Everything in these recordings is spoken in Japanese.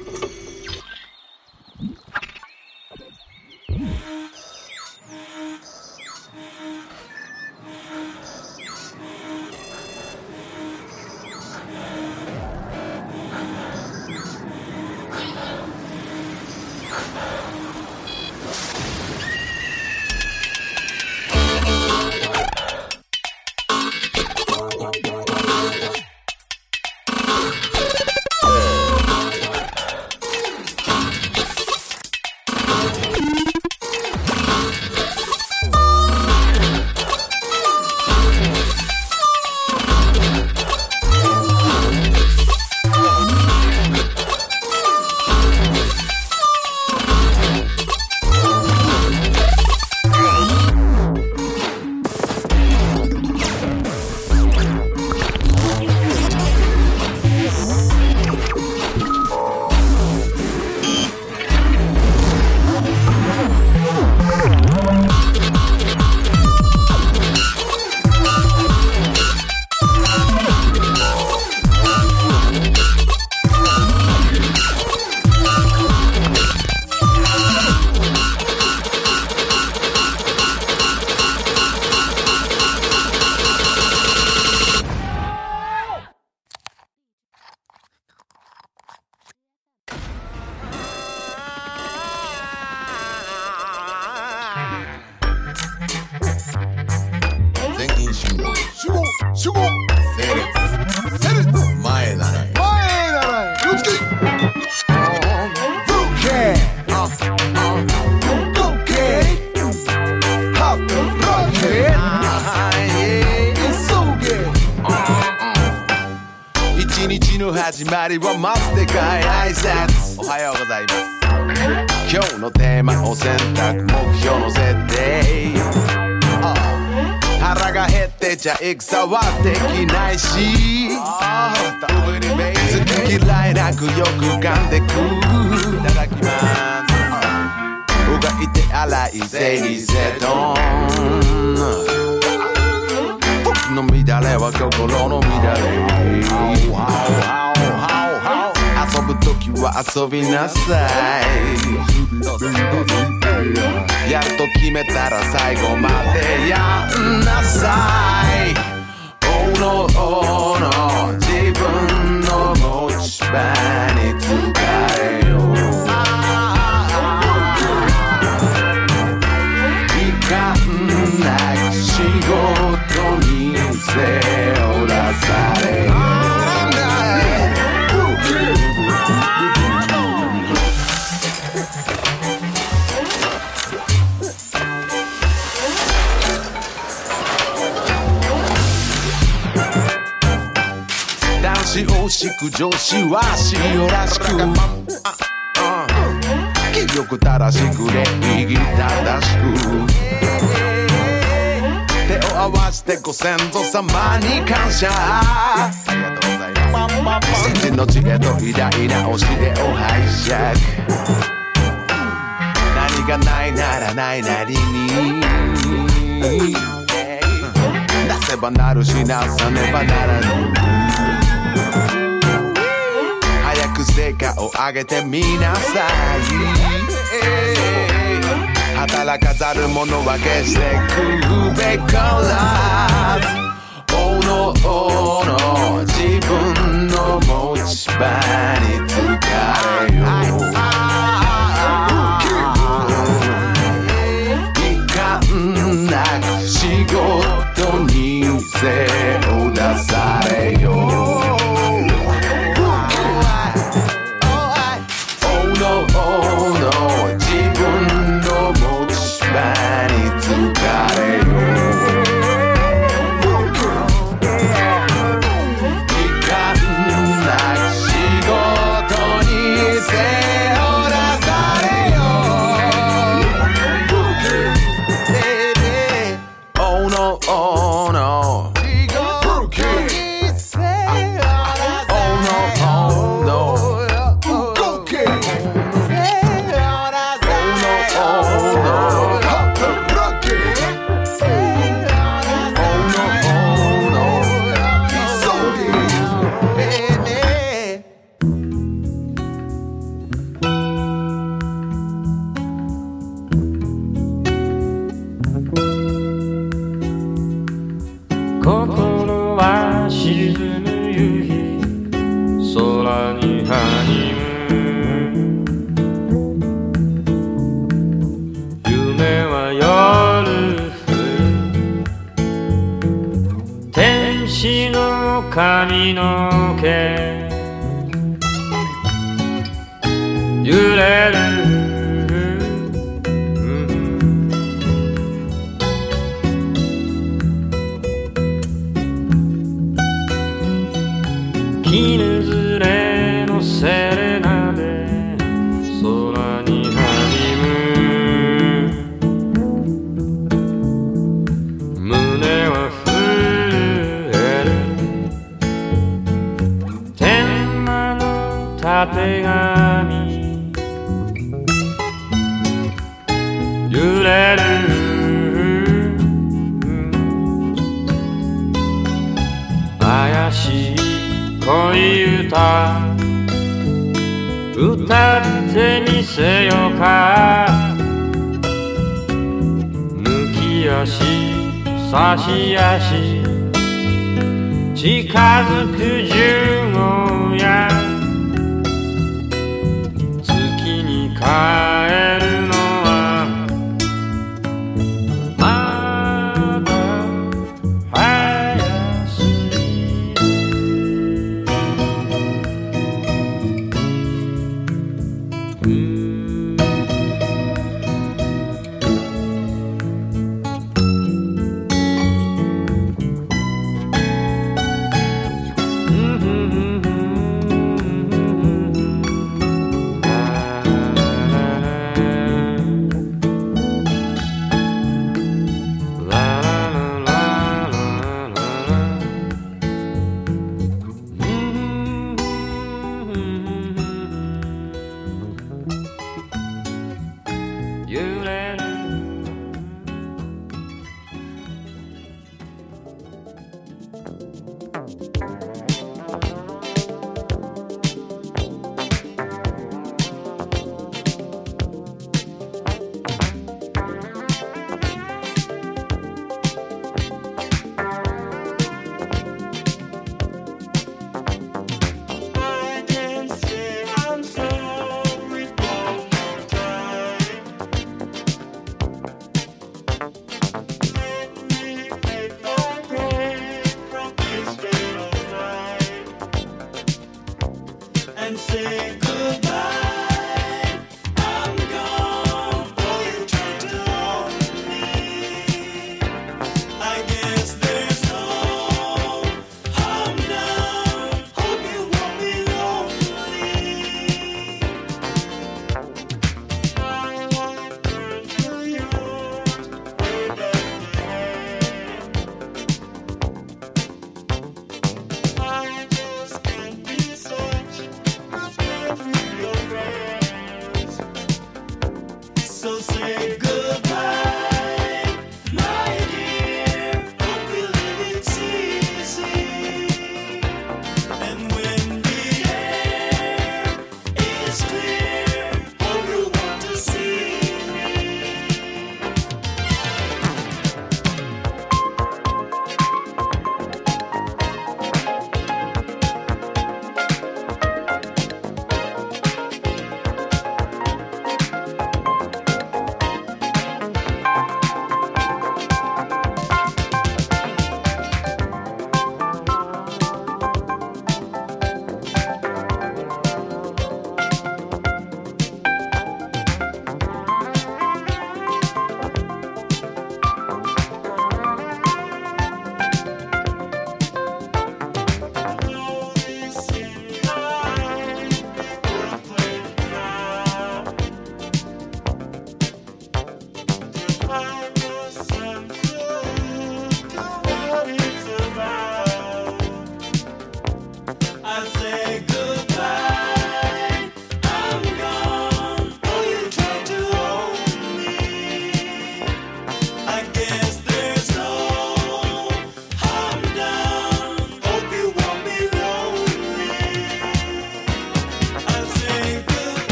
you 始まりはまずでかい挨拶。おはようございます。今日のテーマを選択目標の設定。腹が減ってちゃ戦はできないし。好き嫌いなくよく噛んでく。いただきます。うがいて洗い整理整頓時の乱れは心の乱れ。遊ぶ時は遊びなさい。やると決めたら最後までやんなさい。Oh no, oh no 自分の持ち場に疲れよ。いかんなく仕事に背を出され。しく女子は塩らしく。気力正しく礼儀正しく手を合わせてご先祖様に感謝。ありがとうございます先人の知恵と偉大な教えを拝借何がないならないなりに。出せばなるしなさねばならぬ。成果を上げてみなさい働かざる者は決して食うべからず Oh no, oh no 自分の持ち場に疲れよいかんなく仕事に背絹ずれのセレナで空にハニムーン胸は震える。天満のたてがみ揺れる。怪しい。恋歌歌ってみせようか。抜き足差し足。近づく十号や。月に帰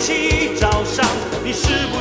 起早上你是不